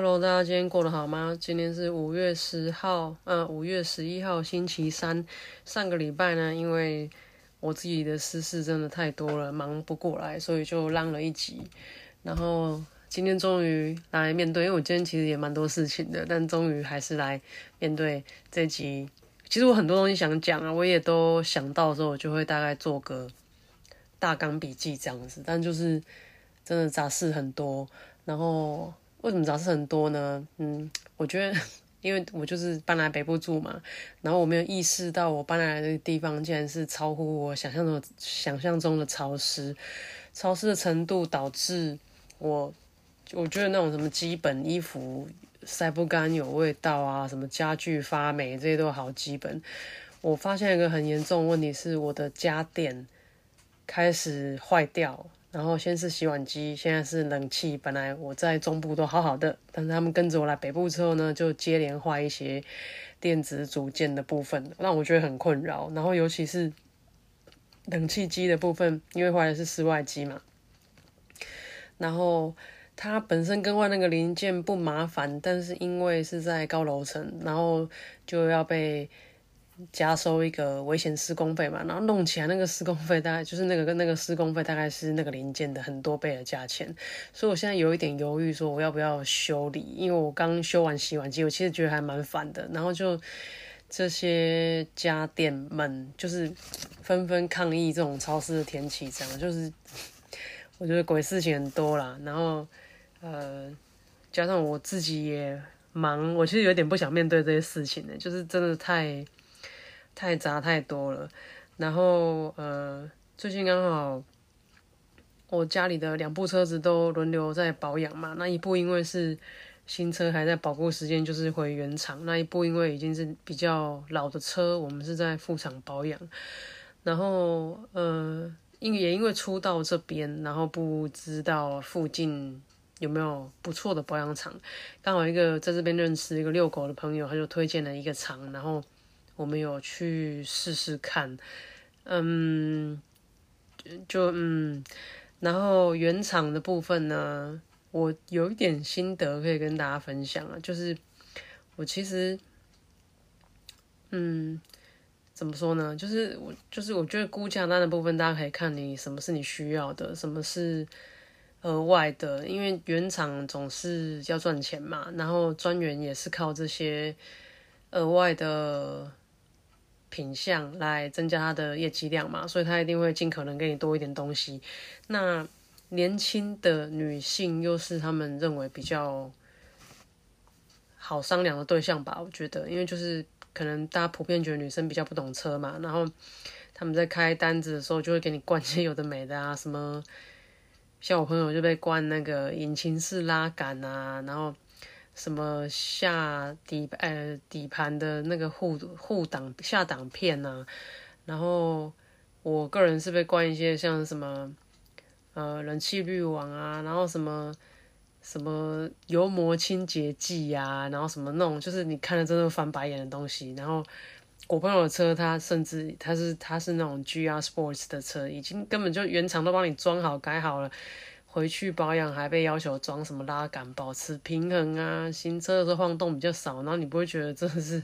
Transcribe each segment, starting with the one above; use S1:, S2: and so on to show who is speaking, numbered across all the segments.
S1: Hello，大家今天过得好吗？今天是五月十号，呃，五月十一号，星期三。上个礼拜呢，因为我自己的私事真的太多了，忙不过来，所以就浪了一集。然后今天终于来面对，因为我今天其实也蛮多事情的，但终于还是来面对这集。其实我很多东西想讲啊，我也都想到之后，我就会大概做个大纲笔记这样子。但就是真的杂事很多，然后。为什么杂事很多呢？嗯，我觉得，因为我就是搬来北部住嘛，然后我没有意识到我搬来的地方竟然是超乎我想象中想象中的潮湿，潮湿的程度导致我，我觉得那种什么基本衣服晒不干有味道啊，什么家具发霉这些都好基本。我发现一个很严重的问题是，我的家电开始坏掉。然后先是洗碗机，现在是冷气。本来我在中部都好好的，但是他们跟着我来北部之后呢，就接连坏一些电子组件的部分，让我觉得很困扰。然后尤其是冷气机的部分，因为坏的是室外机嘛，然后它本身更换那个零件不麻烦，但是因为是在高楼层，然后就要被。加收一个危险施工费嘛，然后弄起来那个施工费大概就是那个跟那个施工费大概是那个零件的很多倍的价钱，所以我现在有一点犹豫，说我要不要修理，因为我刚修完洗碗机，我其实觉得还蛮烦的，然后就这些家电们就是纷纷抗议这种潮湿的天气，这样就是我觉得鬼事情很多啦，然后呃加上我自己也忙，我其实有点不想面对这些事情的，就是真的太。太杂太多了，然后呃，最近刚好我家里的两部车子都轮流在保养嘛，那一部因为是新车还在保护时间，就是回原厂；那一部因为已经是比较老的车，我们是在副厂保养。然后呃，因也因为初到这边，然后不知道附近有没有不错的保养厂，刚好一个在这边认识一个遛狗的朋友，他就推荐了一个厂，然后。我们有去试试看，嗯，就嗯，然后原厂的部分呢，我有一点心得可以跟大家分享啊，就是我其实，嗯，怎么说呢？就是我就是我觉得估价单的部分，大家可以看你什么是你需要的，什么是额外的，因为原厂总是要赚钱嘛，然后专员也是靠这些额外的。品相来增加它的业绩量嘛，所以他一定会尽可能给你多一点东西。那年轻的女性又是他们认为比较好商量的对象吧？我觉得，因为就是可能大家普遍觉得女生比较不懂车嘛，然后他们在开单子的时候就会给你灌些有的没的啊，什么像我朋友就被灌那个引擎式拉杆啊，然后。什么下底呃底盘的那个护护挡下挡片呐，然后我个人是被灌一些像什么呃冷气滤网啊，然后什么什么油膜清洁剂呀，然后什么那种就是你看了真的翻白眼的东西。然后我朋友的车，他甚至他是他是那种 GR Sports 的车，已经根本就原厂都帮你装好改好了。回去保养还被要求装什么拉杆保持平衡啊？新车的时候晃动比较少，然后你不会觉得真的是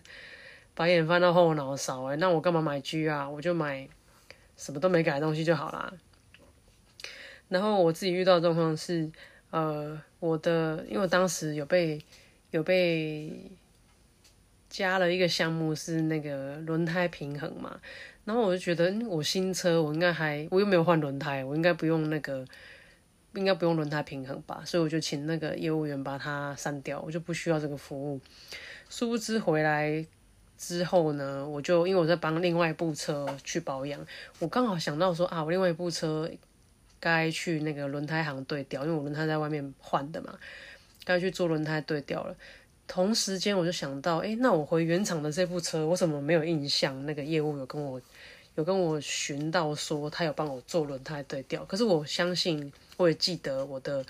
S1: 白眼翻到后脑勺哎？那我干嘛买 G 啊？我就买什么都没改的东西就好啦。然后我自己遇到的状况是，呃，我的因为我当时有被有被加了一个项目是那个轮胎平衡嘛，然后我就觉得我新车我应该还我又没有换轮胎，我应该不用那个。应该不用轮胎平衡吧，所以我就请那个业务员把它删掉，我就不需要这个服务。殊不知回来之后呢，我就因为我在帮另外一部车去保养，我刚好想到说啊，我另外一部车该去那个轮胎行对调，因为我轮胎在外面换的嘛，该去做轮胎对调了。同时间我就想到，哎，那我回原厂的这部车，我怎么没有印象？那个业务有跟我有跟我询到说，他有帮我做轮胎对调。可是我相信，我也记得我的，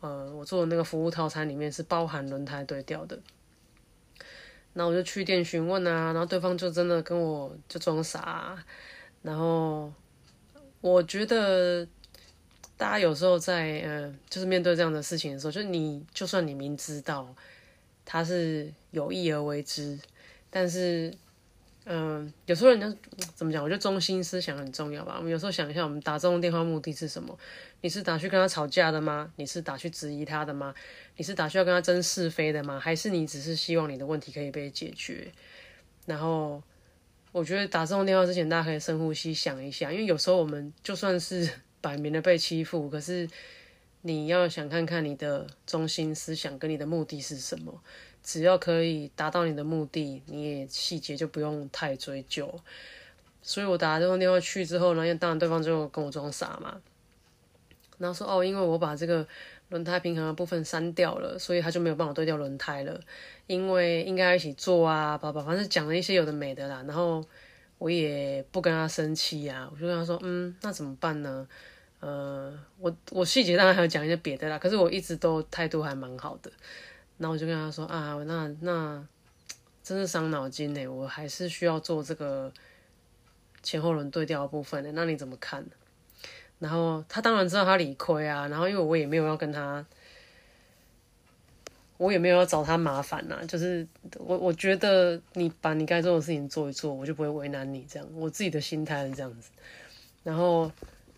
S1: 呃，我做的那个服务套餐里面是包含轮胎对调的。那我就去店询问啊，然后对方就真的跟我就装傻，然后我觉得大家有时候在呃，就是面对这样的事情的时候，就你就算你明知道他是有意而为之，但是。嗯，有时候人家怎么讲？我觉得中心思想很重要吧。我们有时候想一下，我们打这种电话目的是什么？你是打去跟他吵架的吗？你是打去质疑他的吗？你是打去要跟他争是非的吗？还是你只是希望你的问题可以被解决？然后，我觉得打这种电话之前，大家可以深呼吸想一下，因为有时候我们就算是 摆明了被欺负，可是你要想看看你的中心思想跟你的目的是什么。只要可以达到你的目的，你也细节就不用太追究。所以我打这通电话去之后呢，当然对方就跟我装傻嘛，然后说哦，因为我把这个轮胎平衡的部分删掉了，所以他就没有帮我对调轮胎了。因为应该一起做啊，爸爸反正讲了一些有的没的啦。然后我也不跟他生气啊，我就跟他说，嗯，那怎么办呢？呃，我我细节当然还有讲一些别的啦，可是我一直都态度还蛮好的。然后我就跟他说啊，那那真是伤脑筋呢，我还是需要做这个前后轮对调的部分的，那你怎么看？然后他当然知道他理亏啊，然后因为我也没有要跟他，我也没有要找他麻烦呐，就是我我觉得你把你该做的事情做一做，我就不会为难你这样，我自己的心态是这样子，然后。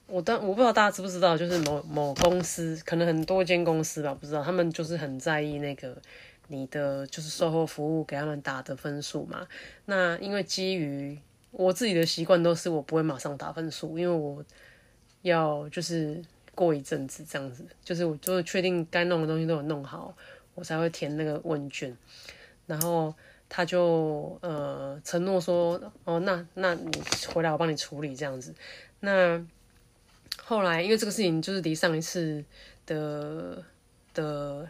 S1: 我当我不知道大家知不知道，就是某某公司，可能很多间公司吧，不知道他们就是很在意那个你的就是售后服务给他们打的分数嘛。那因为基于我自己的习惯，都是我不会马上打分数，因为我要就是过一阵子这样子，就是我就是确定该弄的东西都有弄好，我才会填那个问卷。然后他就呃承诺说，哦，那那你回来我帮你处理这样子，那。后来，因为这个事情就是离上一次的的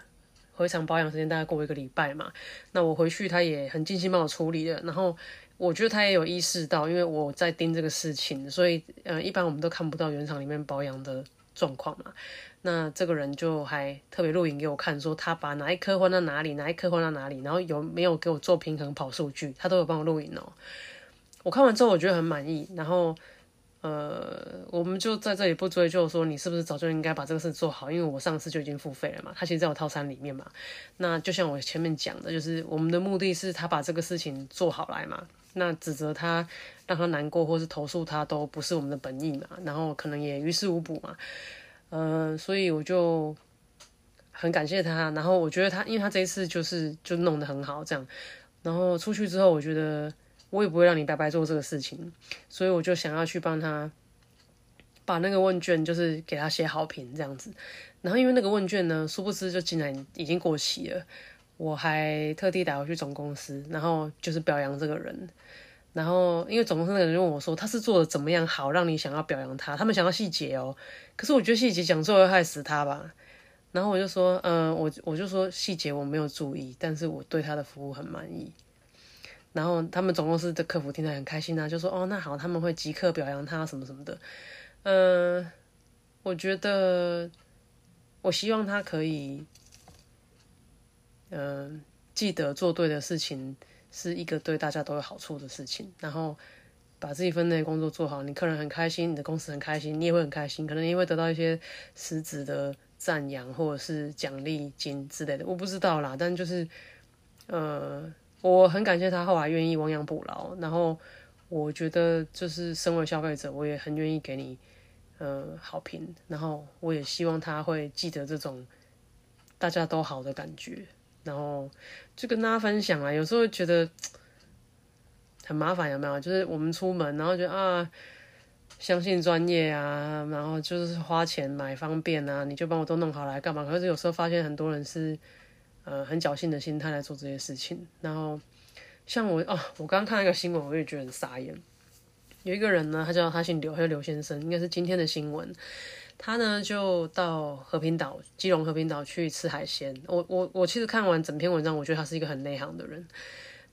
S1: 回厂保养时间大概过一个礼拜嘛，那我回去他也很尽心帮我处理了。然后我觉得他也有意识到，因为我在盯这个事情，所以呃，一般我们都看不到原厂里面保养的状况嘛。那这个人就还特别录影给我看，说他把哪一颗换到哪里，哪一颗换到哪里，然后有没有给我做平衡跑数据，他都有帮我录影哦。我看完之后，我觉得很满意，然后。呃，我们就在这里不追究说你是不是早就应该把这个事做好，因为我上次就已经付费了嘛，他其实在我套餐里面嘛。那就像我前面讲的，就是我们的目的是他把这个事情做好来嘛。那指责他让他难过，或是投诉他，都不是我们的本意嘛。然后可能也于事无补嘛。嗯，所以我就很感谢他。然后我觉得他，因为他这一次就是就弄得很好，这样。然后出去之后，我觉得。我也不会让你白白做这个事情，所以我就想要去帮他把那个问卷，就是给他写好评这样子。然后因为那个问卷呢，殊不知就竟然已经过期了，我还特地打回去总公司，然后就是表扬这个人。然后因为总公司那个人问我说，他是做的怎么样好，让你想要表扬他？他们想要细节哦，可是我觉得细节讲错会害死他吧。然后我就说，嗯，我我就说细节我没有注意，但是我对他的服务很满意。然后他们总公司的客服听得很开心啊，就说哦，那好，他们会即刻表扬他什么什么的。嗯，我觉得，我希望他可以，嗯，记得做对的事情是一个对大家都有好处的事情。然后把自己分内工作做好，你客人很开心，你的公司很开心，你也会很开心，可能也会得到一些实质的赞扬或者是奖励金之类的。我不知道啦，但就是，呃。我很感谢他后来愿意亡羊补牢，然后我觉得就是身为消费者，我也很愿意给你呃好评，然后我也希望他会记得这种大家都好的感觉，然后就跟大家分享啊。有时候觉得很麻烦，有没有？就是我们出门，然后觉得啊，相信专业啊，然后就是花钱买方便啊，你就帮我都弄好来干嘛？可是有时候发现很多人是。呃，很侥幸的心态来做这些事情。然后，像我哦，我刚刚看那个新闻，我也觉得很傻眼。有一个人呢，他叫他姓刘，他叫刘先生，应该是今天的新闻。他呢就到和平岛，基隆和平岛去吃海鲜。我我我其实看完整篇文章，我觉得他是一个很内行的人。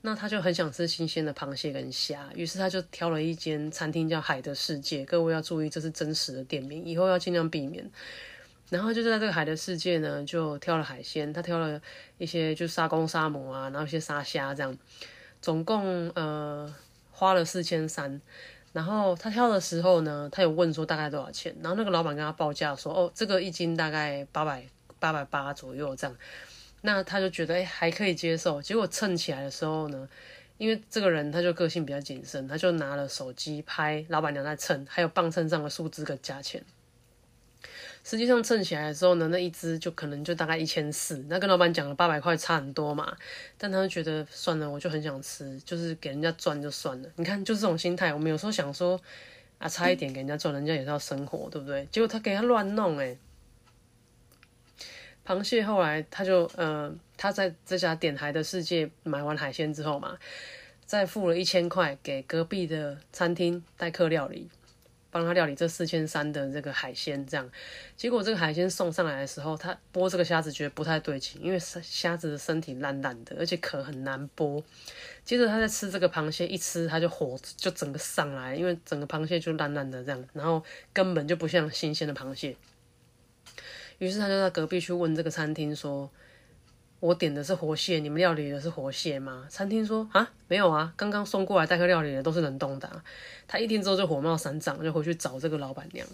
S1: 那他就很想吃新鲜的螃蟹跟虾，于是他就挑了一间餐厅叫海的世界。各位要注意，这是真实的店名，以后要尽量避免。然后就在这个海的世界呢，就挑了海鲜，他挑了一些就沙公沙母啊，然后一些沙虾这样，总共呃花了四千三。然后他挑的时候呢，他有问说大概多少钱，然后那个老板跟他报价说，哦，这个一斤大概八百八百八左右这样。那他就觉得哎还可以接受，结果称起来的时候呢，因为这个人他就个性比较谨慎，他就拿了手机拍老板娘在称，还有磅秤上的数字跟价钱。实际上称起来的时候呢，那一只就可能就大概一千四，那跟老板讲了八百块差很多嘛，但他就觉得算了，我就很想吃，就是给人家赚就算了。你看就是这种心态，我们有时候想说啊差一点给人家赚，人家也是要生活，对不对？结果他给他乱弄哎。螃蟹后来他就呃，他在这家点海的世界买完海鲜之后嘛，再付了一千块给隔壁的餐厅代客料理，帮他料理这四千三的这个海鲜。这样，结果这个海鲜送上来的时候，他剥这个虾子觉得不太对劲，因为虾子的身体烂烂的，而且壳很难剥。接着他在吃这个螃蟹，一吃他就火就整个上来，因为整个螃蟹就烂烂的这样，然后根本就不像新鲜的螃蟹。于是他就在隔壁去问这个餐厅说：“我点的是活蟹，你们料理的是活蟹吗？”餐厅说：“啊，没有啊，刚刚送过来代客料理的都是冷冻的。”他一听之后就火冒三丈，就回去找这个老板娘。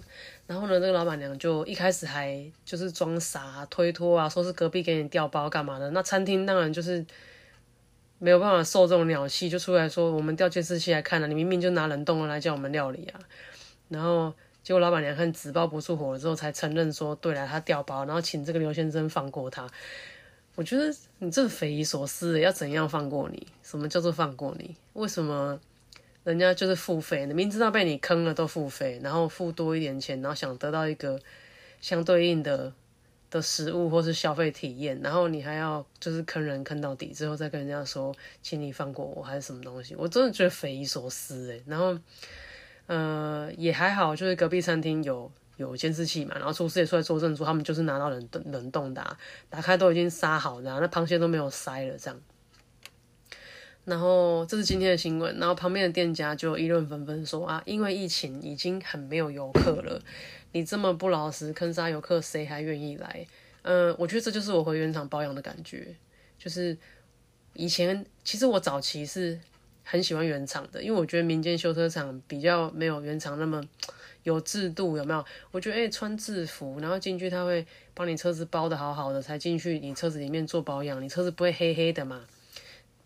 S1: 然后呢，这个老板娘就一开始还就是装傻推脱啊，说是隔壁给你调包干嘛的。那餐厅当然就是没有办法受这种鸟气，就出来说：“我们调监视器来看了，你明明就拿冷冻的来叫我们料理啊。”然后。结果老板娘看纸包不住火了之后，才承认说：“对了，他掉包，然后请这个刘先生放过他。”我觉得你这匪夷所思，要怎样放过你？什么叫做放过你？为什么人家就是付费呢？明知道被你坑了都付费，然后付多一点钱，然后想得到一个相对应的的食物或是消费体验，然后你还要就是坑人坑到底之后再跟人家说，请你放过我，还是什么东西？我真的觉得匪夷所思诶。然后。呃，也还好，就是隔壁餐厅有有监视器嘛，然后厨师也出来作证说他们就是拿到冷冻冷冻的，打开都已经杀好的，那螃蟹都没有塞了这样。然后这是今天的新闻，然后旁边的店家就议论纷纷说啊，因为疫情已经很没有游客了，你这么不老实坑杀游客，谁还愿意来？嗯，我觉得这就是我回原厂保养的感觉，就是以前其实我早期是。很喜欢原厂的，因为我觉得民间修车厂比较没有原厂那么有制度，有没有？我觉得哎，穿制服，然后进去他会帮你车子包的好好的，才进去你车子里面做保养，你车子不会黑黑的嘛，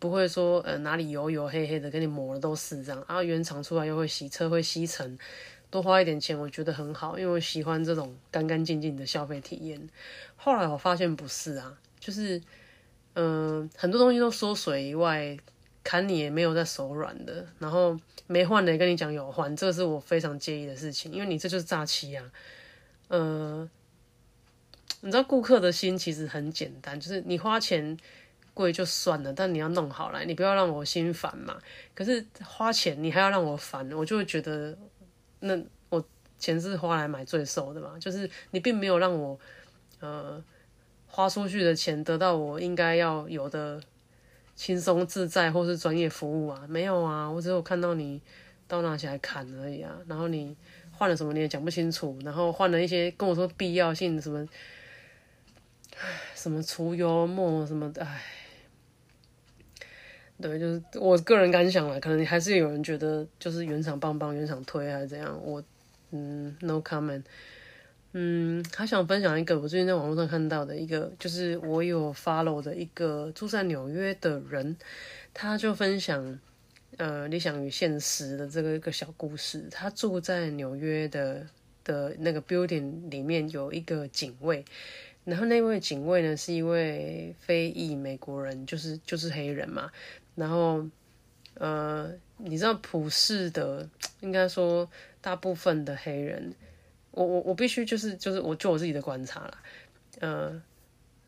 S1: 不会说呃哪里油油黑黑的，给你抹的都是这样。然后原厂出来又会洗车会吸尘，多花一点钱我觉得很好，因为我喜欢这种干干净净的消费体验。后来我发现不是啊，就是嗯很多东西都缩水以外。砍你也没有在手软的，然后没换的也跟你讲有换，这是我非常介意的事情，因为你这就是诈欺啊。呃，你知道顾客的心其实很简单，就是你花钱贵就算了，但你要弄好来，你不要让我心烦嘛。可是花钱你还要让我烦，我就会觉得那我钱是花来买罪受的嘛，就是你并没有让我呃花出去的钱得到我应该要有的。轻松自在或是专业服务啊？没有啊，我只有看到你刀拿起来砍而已啊。然后你换了什么你也讲不清楚，然后换了一些跟我说必要性什么，什么除油墨什么的，唉，对，就是我个人感想啦，可能还是有人觉得就是原厂棒棒，原厂推还是怎样，我嗯，no comment。嗯，还想分享一个我最近在网络上看到的一个，就是我有 follow 的一个住在纽约的人，他就分享呃理想与现实的这个一个小故事。他住在纽约的的那个 building 里面有一个警卫，然后那位警卫呢是一位非裔美国人，就是就是黑人嘛。然后呃，你知道普世的，应该说大部分的黑人。我我我必须就是就是我就我自己的观察啦，呃，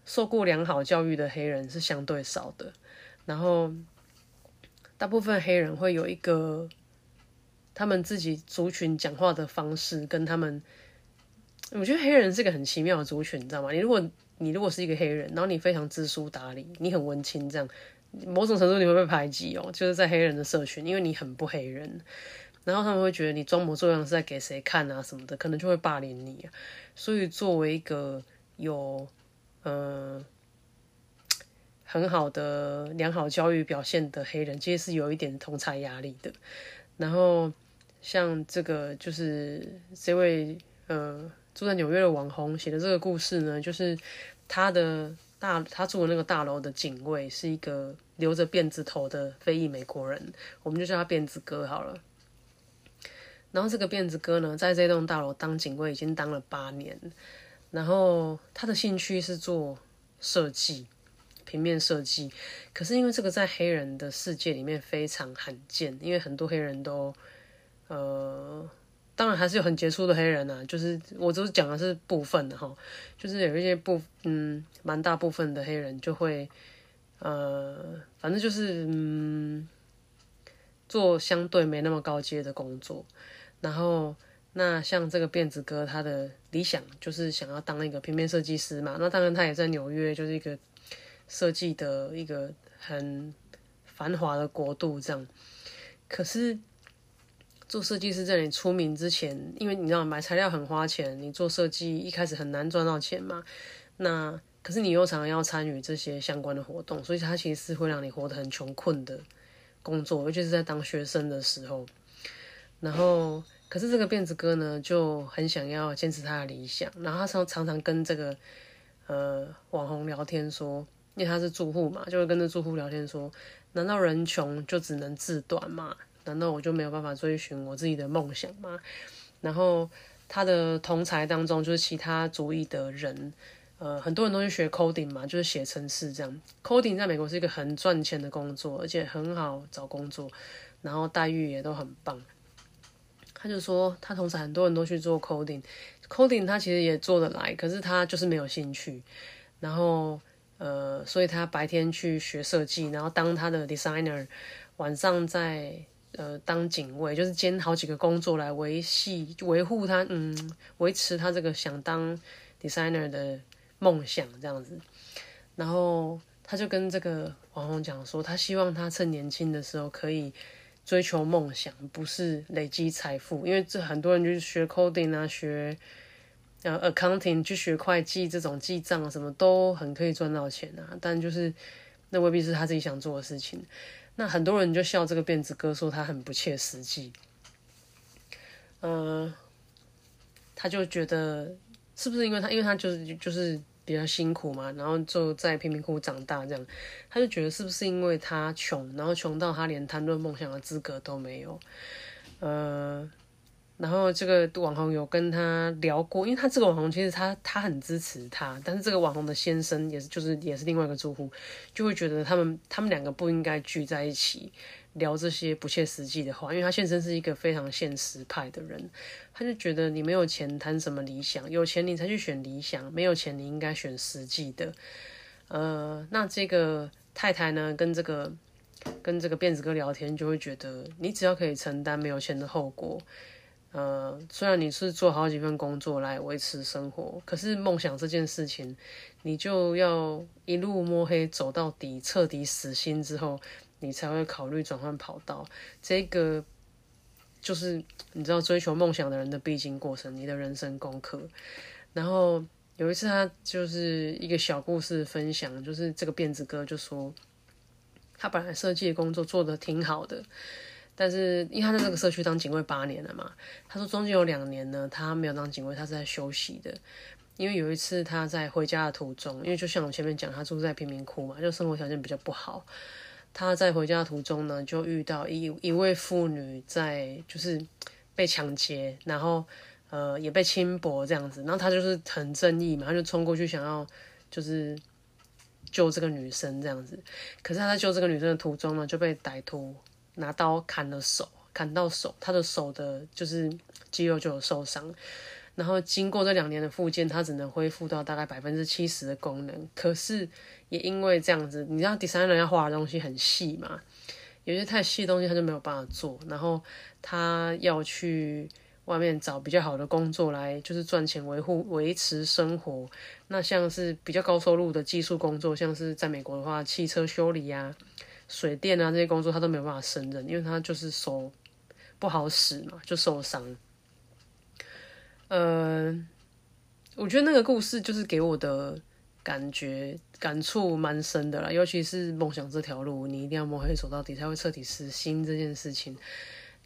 S1: 受过良好教育的黑人是相对少的，然后大部分黑人会有一个他们自己族群讲话的方式，跟他们我觉得黑人是个很奇妙的族群，你知道吗？你如果你如果是一个黑人，然后你非常知书达理，你很文青，这样某种程度你会被排挤哦，就是在黑人的社群，因为你很不黑人，然后他们会觉得你装模作样是在给谁看啊什么的，可能就会霸凌你。所以作为一个有嗯很好的良好教育表现的黑人，其实是有一点同才压力的。然后像这个就是这位呃。住在纽约的网红写的这个故事呢，就是他的大他住的那个大楼的警卫是一个留着辫子头的非裔美国人，我们就叫他辫子哥好了。然后这个辫子哥呢，在这栋大楼当警卫已经当了八年，然后他的兴趣是做设计，平面设计。可是因为这个在黑人的世界里面非常罕见，因为很多黑人都呃。当然还是有很杰出的黑人呐，就是我都是讲的是部分的哈，就是有一些部嗯蛮大部分的黑人就会呃反正就是嗯做相对没那么高阶的工作，然后那像这个辫子哥他的理想就是想要当一个平面设计师嘛，那当然他也在纽约就是一个设计的一个很繁华的国度这样，可是。做设计师在你出名之前，因为你知道买材料很花钱，你做设计一开始很难赚到钱嘛。那可是你又常常要参与这些相关的活动，所以它其实是会让你活得很穷困的工作，尤其是在当学生的时候。然后，可是这个辫子哥呢就很想要坚持他的理想，然后他常常常跟这个呃网红聊天说，因为他是住户嘛，就会跟着住户聊天说，难道人穷就只能自短吗？难道我就没有办法追寻我自己的梦想吗？然后他的同才当中，就是其他族裔的人，呃，很多人都去学 coding 嘛，就是写程式这样。coding 在美国是一个很赚钱的工作，而且很好找工作，然后待遇也都很棒。他就说，他同时很多人都去做 coding，coding 他其实也做得来，可是他就是没有兴趣。然后，呃，所以他白天去学设计，然后当他的 designer，晚上在。呃，当警卫就是兼好几个工作来维系、维护他，嗯，维持他这个想当 designer 的梦想这样子。然后他就跟这个网红讲说，他希望他趁年轻的时候可以追求梦想，不是累积财富。因为这很多人就是学 coding 啊，学呃 accounting 去学会计这种记账什么都很可以赚到钱啊，但就是那未必是他自己想做的事情。那很多人就笑这个辫子哥，说他很不切实际。嗯，他就觉得是不是因为他，因为他就是就是比较辛苦嘛，然后就在贫民窟长大这样，他就觉得是不是因为他穷，然后穷到他连谈论梦想的资格都没有，呃。然后这个网红有跟他聊过，因为他这个网红其实他他很支持他，但是这个网红的先生也是就是也是另外一个住户，就会觉得他们他们两个不应该聚在一起聊这些不切实际的话，因为他先生是一个非常现实派的人，他就觉得你没有钱谈什么理想，有钱你才去选理想，没有钱你应该选实际的。呃，那这个太太呢跟这个跟这个辫子哥聊天，就会觉得你只要可以承担没有钱的后果。呃，虽然你是做好几份工作来维持生活，可是梦想这件事情，你就要一路摸黑走到底，彻底死心之后，你才会考虑转换跑道。这个就是你知道追求梦想的人的必经过程，你的人生功课。然后有一次，他就是一个小故事分享，就是这个辫子哥就说，他本来设计的工作做的挺好的。但是，因为他在这个社区当警卫八年了嘛，他说中间有两年呢，他没有当警卫，他是在休息的。因为有一次他在回家的途中，因为就像我前面讲，他住在贫民窟嘛，就生活条件比较不好。他在回家的途中呢，就遇到一一位妇女在就是被抢劫，然后呃也被轻薄这样子，然后他就是很正义嘛，他就冲过去想要就是救这个女生这样子。可是他在救这个女生的途中呢，就被歹徒。拿刀砍了手，砍到手，他的手的就是肌肉就有受伤。然后经过这两年的复健，他只能恢复到大概百分之七十的功能。可是也因为这样子，你知道第三人要画的东西很细嘛，有些太细的东西他就没有办法做。然后他要去外面找比较好的工作来，就是赚钱维护维持生活。那像是比较高收入的技术工作，像是在美国的话，汽车修理啊、水电啊这些工作，他都没有办法胜任，因为他就是手不好使嘛，就受伤。呃，我觉得那个故事就是给我的感觉感触蛮深的啦，尤其是梦想这条路，你一定要摸黑走到底，才会彻底死心这件事情。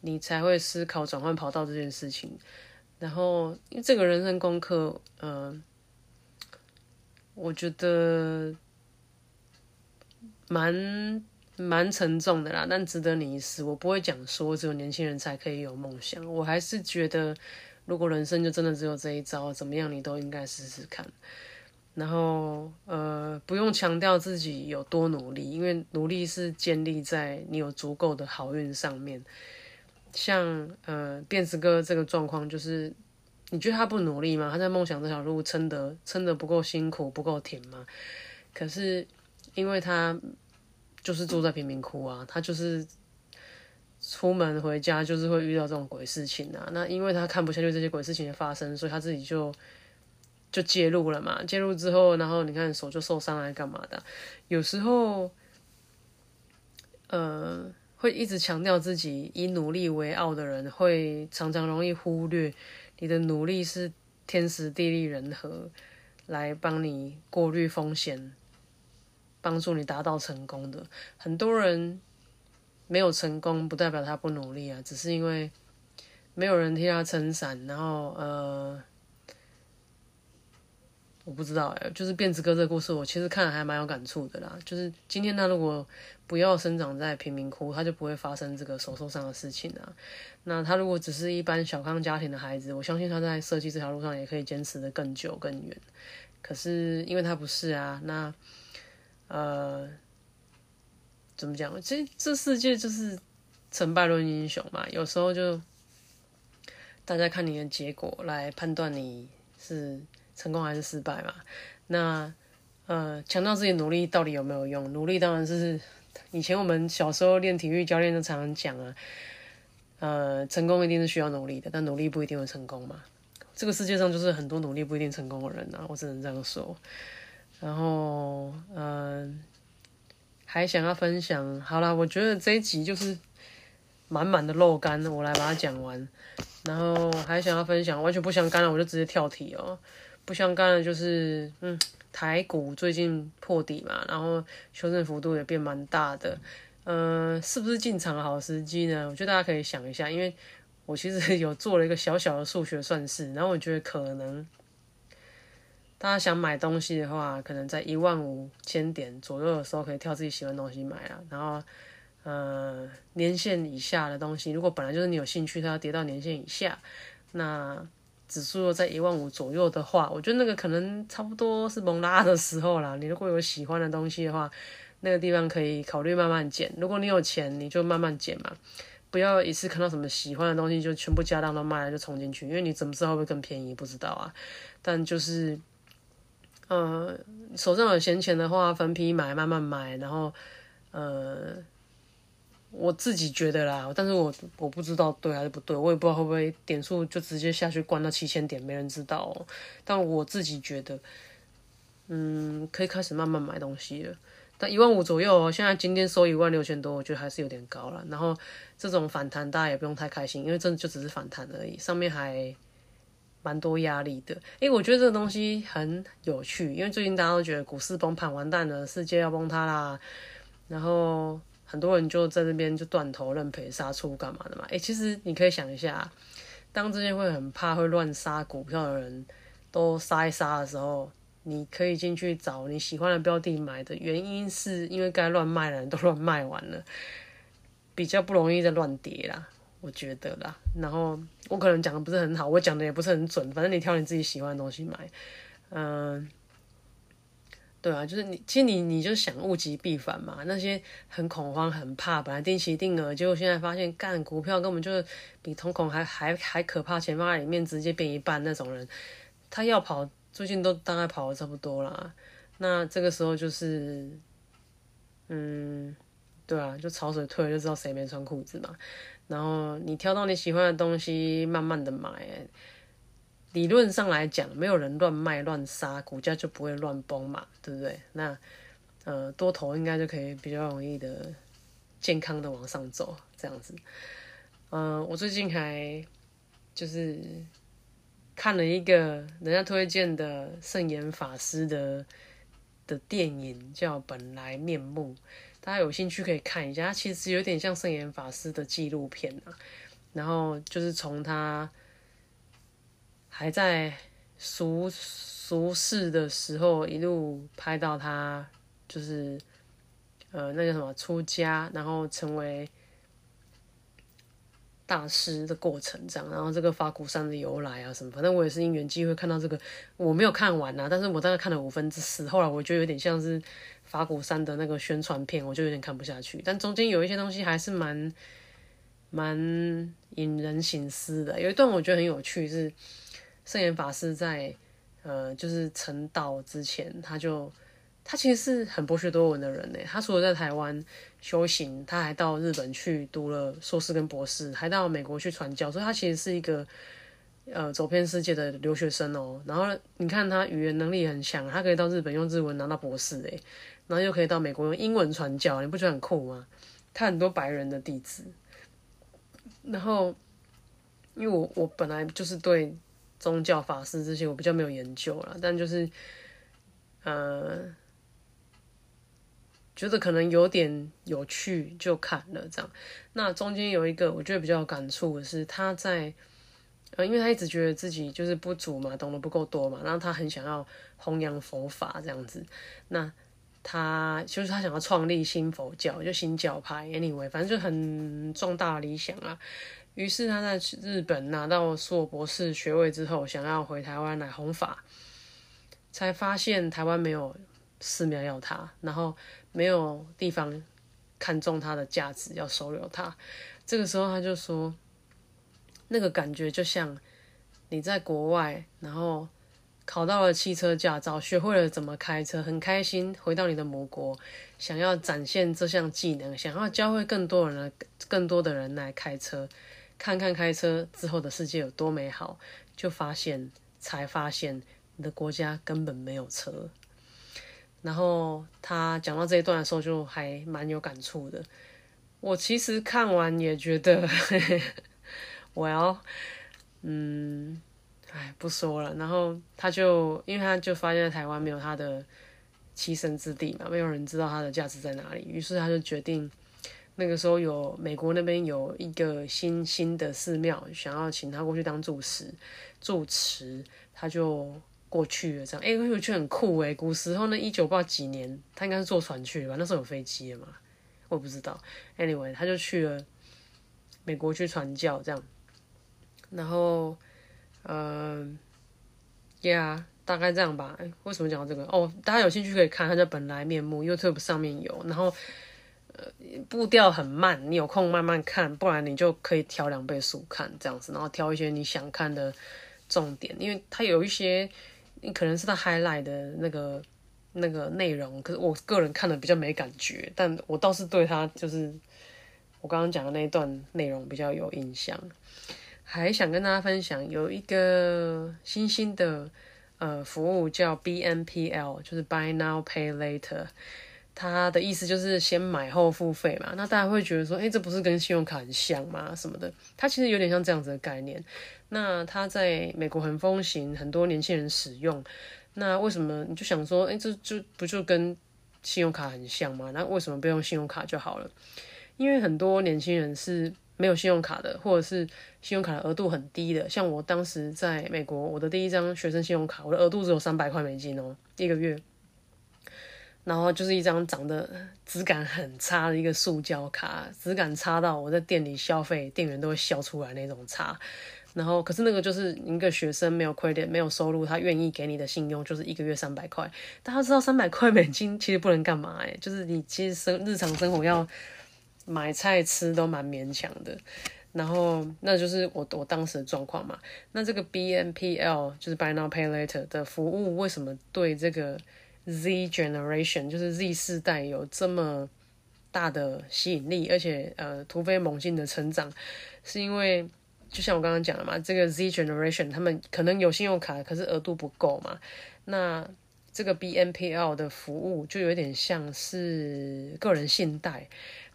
S1: 你才会思考转换跑道这件事情，然后因为这个人生功课，嗯，我觉得蛮蛮沉重的啦，但值得你一试。我不会讲说只有年轻人才可以有梦想，我还是觉得如果人生就真的只有这一招，怎么样你都应该试试看。然后呃，不用强调自己有多努力，因为努力是建立在你有足够的好运上面。像呃，辫子哥这个状况，就是你觉得他不努力吗？他在梦想这条路撑得撑得不够辛苦，不够甜吗？可是因为他就是住在贫民窟啊，他就是出门回家就是会遇到这种鬼事情啊。那因为他看不下去这些鬼事情的发生，所以他自己就就介入了嘛。介入之后，然后你看手就受伤了，干嘛的？有时候，呃。会一直强调自己以努力为傲的人，会常常容易忽略你的努力是天时地利人和来帮你过滤风险，帮助你达到成功的。很多人没有成功，不代表他不努力啊，只是因为没有人替他撑伞，然后呃。我不知道哎，就是辫子哥这个故事，我其实看了还蛮有感触的啦。就是今天他如果不要生长在贫民窟，他就不会发生这个手受伤的事情啊。那他如果只是一般小康家庭的孩子，我相信他在设计这条路上也可以坚持的更久更远。可是因为他不是啊，那呃，怎么讲？其实这世界就是成败论英雄嘛，有时候就大家看你的结果来判断你是。成功还是失败嘛？那呃，强调自己努力到底有没有用？努力当然是以前我们小时候练体育，教练就常常讲啊，呃，成功一定是需要努力的，但努力不一定会成功嘛。这个世界上就是很多努力不一定成功的人啊，我只能这样说。然后嗯，还想要分享，好了，我觉得这一集就是满满的肉干，我来把它讲完。然后还想要分享，完全不相干了，我就直接跳题哦。不相干的就是，嗯，台股最近破底嘛，然后修正幅度也变蛮大的，嗯，是不是进场好时机呢？我觉得大家可以想一下，因为我其实有做了一个小小的数学算式，然后我觉得可能大家想买东西的话，可能在一万五千点左右的时候可以挑自己喜欢东西买啊，然后，呃，年限以下的东西，如果本来就是你有兴趣，它要跌到年限以下，那。指数在一万五左右的话，我觉得那个可能差不多是蒙拉的时候啦。你如果有喜欢的东西的话，那个地方可以考虑慢慢减。如果你有钱，你就慢慢减嘛，不要一次看到什么喜欢的东西就全部家当都卖了就冲进去，因为你怎么知道会不会更便宜？不知道啊。但就是，呃，手上有闲钱的话，分批买，慢慢买，然后，呃。我自己觉得啦，但是我我不知道对还是不对，我也不知道会不会点数就直接下去关到七千点，没人知道。但我自己觉得，嗯，可以开始慢慢买东西了。但一万五左右，现在今天收一万六千多，我觉得还是有点高了。然后这种反弹大家也不用太开心，因为真的就只是反弹而已，上面还蛮多压力的。诶，我觉得这个东西很有趣，因为最近大家都觉得股市崩盘完蛋了，世界要崩塌啦，然后。很多人就在这边就断头认赔杀出干嘛的嘛？哎，其实你可以想一下，当这些会很怕会乱杀股票的人都杀一杀的时候，你可以进去找你喜欢的标的买的原因，是因为该乱卖的人都乱卖完了，比较不容易再乱跌啦，我觉得啦。然后我可能讲的不是很好，我讲的也不是很准，反正你挑你自己喜欢的东西买，嗯。对啊，就是你，其实你你就想物极必反嘛。那些很恐慌、很怕，本来定期定额，结果现在发现干股票根本就是比通恐还还还可怕，钱放在里面直接变一半那种人，他要跑，最近都大概跑的差不多啦。那这个时候就是，嗯，对啊，就潮水退了就知道谁没穿裤子嘛。然后你挑到你喜欢的东西，慢慢的买。理论上来讲，没有人乱卖乱杀，股价就不会乱崩嘛，对不对？那呃，多头应该就可以比较容易的健康的往上走，这样子。嗯，我最近还就是看了一个人家推荐的圣严法师的的电影，叫《本来面目》，大家有兴趣可以看一下。它其实有点像圣严法师的纪录片啊。然后就是从他。还在俗俗世的时候，一路拍到他就是呃那个什么出家，然后成为大师的过程，这样，然后这个法鼓山的由来啊什么，反正我也是因缘机会看到这个，我没有看完啊，但是我大概看了五分之四，后来我觉得有点像是法鼓山的那个宣传片，我就有点看不下去，但中间有一些东西还是蛮蛮引人醒思的，有一段我觉得很有趣是。圣严法师在，呃，就是成道之前，他就他其实是很博学多闻的人呢。他除了在台湾修行，他还到日本去读了硕士跟博士，还到美国去传教，所以他其实是一个呃走遍世界的留学生哦。然后你看他语言能力很强，他可以到日本用日文拿到博士诶，然后又可以到美国用英文传教，你不觉得很酷吗？他很多白人的弟子，然后因为我我本来就是对。宗教法师这些我比较没有研究了，但就是，呃，觉得可能有点有趣就看了这样。那中间有一个我觉得比较有感触的是，他在，呃，因为他一直觉得自己就是不足嘛，懂得不够多嘛，然后他很想要弘扬佛法这样子。那他就是他想要创立新佛教，就新教派，anyway，反正就很重大理想啊。于是他在日本拿到硕博士学位之后，想要回台湾来弘法，才发现台湾没有寺庙要他，然后没有地方看中他的价值要收留他。这个时候他就说，那个感觉就像你在国外，然后考到了汽车驾照，学会了怎么开车，很开心，回到你的母国，想要展现这项技能，想要教会更多人来，更多的人来开车。看看开车之后的世界有多美好，就发现才发现你的国家根本没有车。然后他讲到这一段的时候，就还蛮有感触的。我其实看完也觉得，我要，嗯，哎，不说了。然后他就，因为他就发现台湾没有他的栖身之地嘛，没有人知道他的价值在哪里，于是他就决定。那个时候有美国那边有一个新新的寺庙，想要请他过去当住持，住持他就过去了。这样，哎，我觉得很酷哎。古时候呢，一九八几年，他应该是坐船去吧？那时候有飞机了嘛？我不知道。Anyway，他就去了美国去传教，这样。然后，嗯，Yeah，大概这样吧。为什么讲到这个？哦，大家有兴趣可以看，他叫本来面目，YouTube 上面有。然后。步调很慢，你有空慢慢看，不然你就可以调两倍速看这样子，然后挑一些你想看的重点，因为它有一些可能是他 highlight 的那个那个内容，可是我个人看的比较没感觉，但我倒是对他就是我刚刚讲的那一段内容比较有印象，还想跟大家分享有一个新兴的呃服务叫 BNPL，就是 Buy Now Pay Later。他的意思就是先买后付费嘛，那大家会觉得说，哎，这不是跟信用卡很像吗？什么的，它其实有点像这样子的概念。那它在美国很风行，很多年轻人使用。那为什么你就想说，哎，这就不就跟信用卡很像吗？那为什么不用信用卡就好了？因为很多年轻人是没有信用卡的，或者是信用卡的额度很低的。像我当时在美国，我的第一张学生信用卡，我的额度只有三百块美金哦，一个月。然后就是一张长得质感很差的一个塑胶卡，质感差到我在店里消费，店员都会笑出来那种差。然后，可是那个就是一个学生没有亏点，没有收入，他愿意给你的信用就是一个月三百块。大家知道三百块美金其实不能干嘛哎，就是你其实生日常生活要买菜吃都蛮勉强的。然后，那就是我我当时的状况嘛。那这个 B N P L 就是 Buy Now Pay Later 的服务，为什么对这个？Z generation 就是 Z 世代有这么大的吸引力，而且呃突飞猛进的成长，是因为就像我刚刚讲的嘛，这个 Z generation 他们可能有信用卡，可是额度不够嘛。那这个 BNPL 的服务就有点像是个人信贷。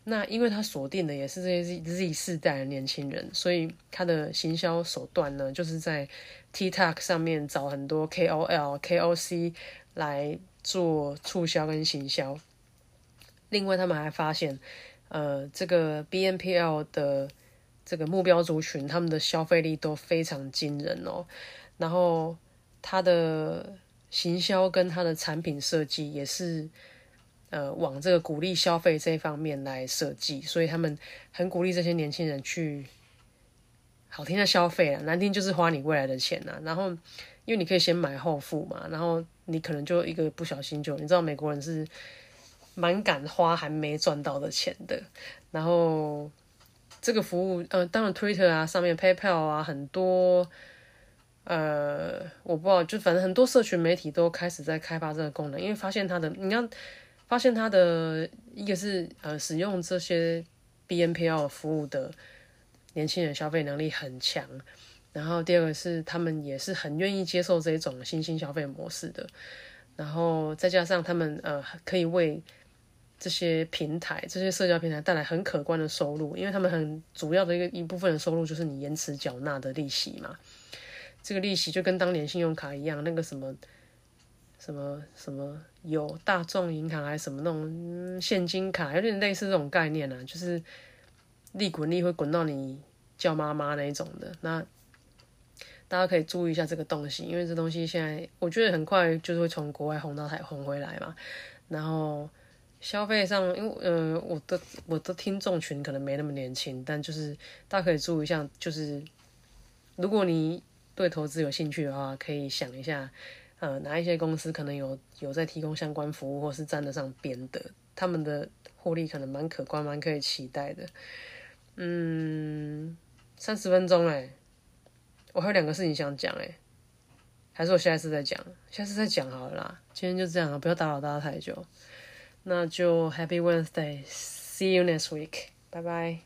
S1: 那因为它锁定的也是这些 Z Z 世代的年轻人，所以它的行销手段呢，就是在 TikTok 上面找很多 KOL、KOC 来做促销跟行销。另外，他们还发现，呃，这个 BNPL 的这个目标族群，他们的消费力都非常惊人哦。然后，它的行销跟它的产品设计也是，呃，往这个鼓励消费这一方面来设计，所以他们很鼓励这些年轻人去好听的消费啊，难听就是花你未来的钱呐。然后，因为你可以先买后付嘛，然后你可能就一个不小心就，你知道美国人是。蛮敢花还没赚到的钱的，然后这个服务，呃，当然 Twitter 啊，上面 PayPal 啊，很多，呃，我不知道，就反正很多社群媒体都开始在开发这个功能，因为发现它的，你看，发现它的一个是呃，使用这些 BNPL 服务的年轻人消费能力很强，然后第二个是他们也是很愿意接受这种新兴消费模式的，然后再加上他们呃可以为这些平台，这些社交平台带来很可观的收入，因为他们很主要的一个一部分的收入就是你延迟缴纳的利息嘛。这个利息就跟当年信用卡一样，那个什么什么什么有大众银行还是什么那种现金卡，有点类似这种概念啊，就是利滚利会滚到你叫妈妈那一种的。那大家可以注意一下这个东西，因为这东西现在我觉得很快就是会从国外红到台红回来嘛，然后。消费上，因为呃，我的我的听众群可能没那么年轻，但就是大家可以注意一下，就是如果你对投资有兴趣的话，可以想一下，呃，哪一些公司可能有有在提供相关服务，或是沾得上边的，他们的获利可能蛮可观，蛮可以期待的。嗯，三十分钟哎，我还有两个事情想讲哎，还是我下一次再讲，下次再讲好了啦，今天就这样了，不要打扰大家太久。那就 Happy Wednesday，See you next week，拜拜。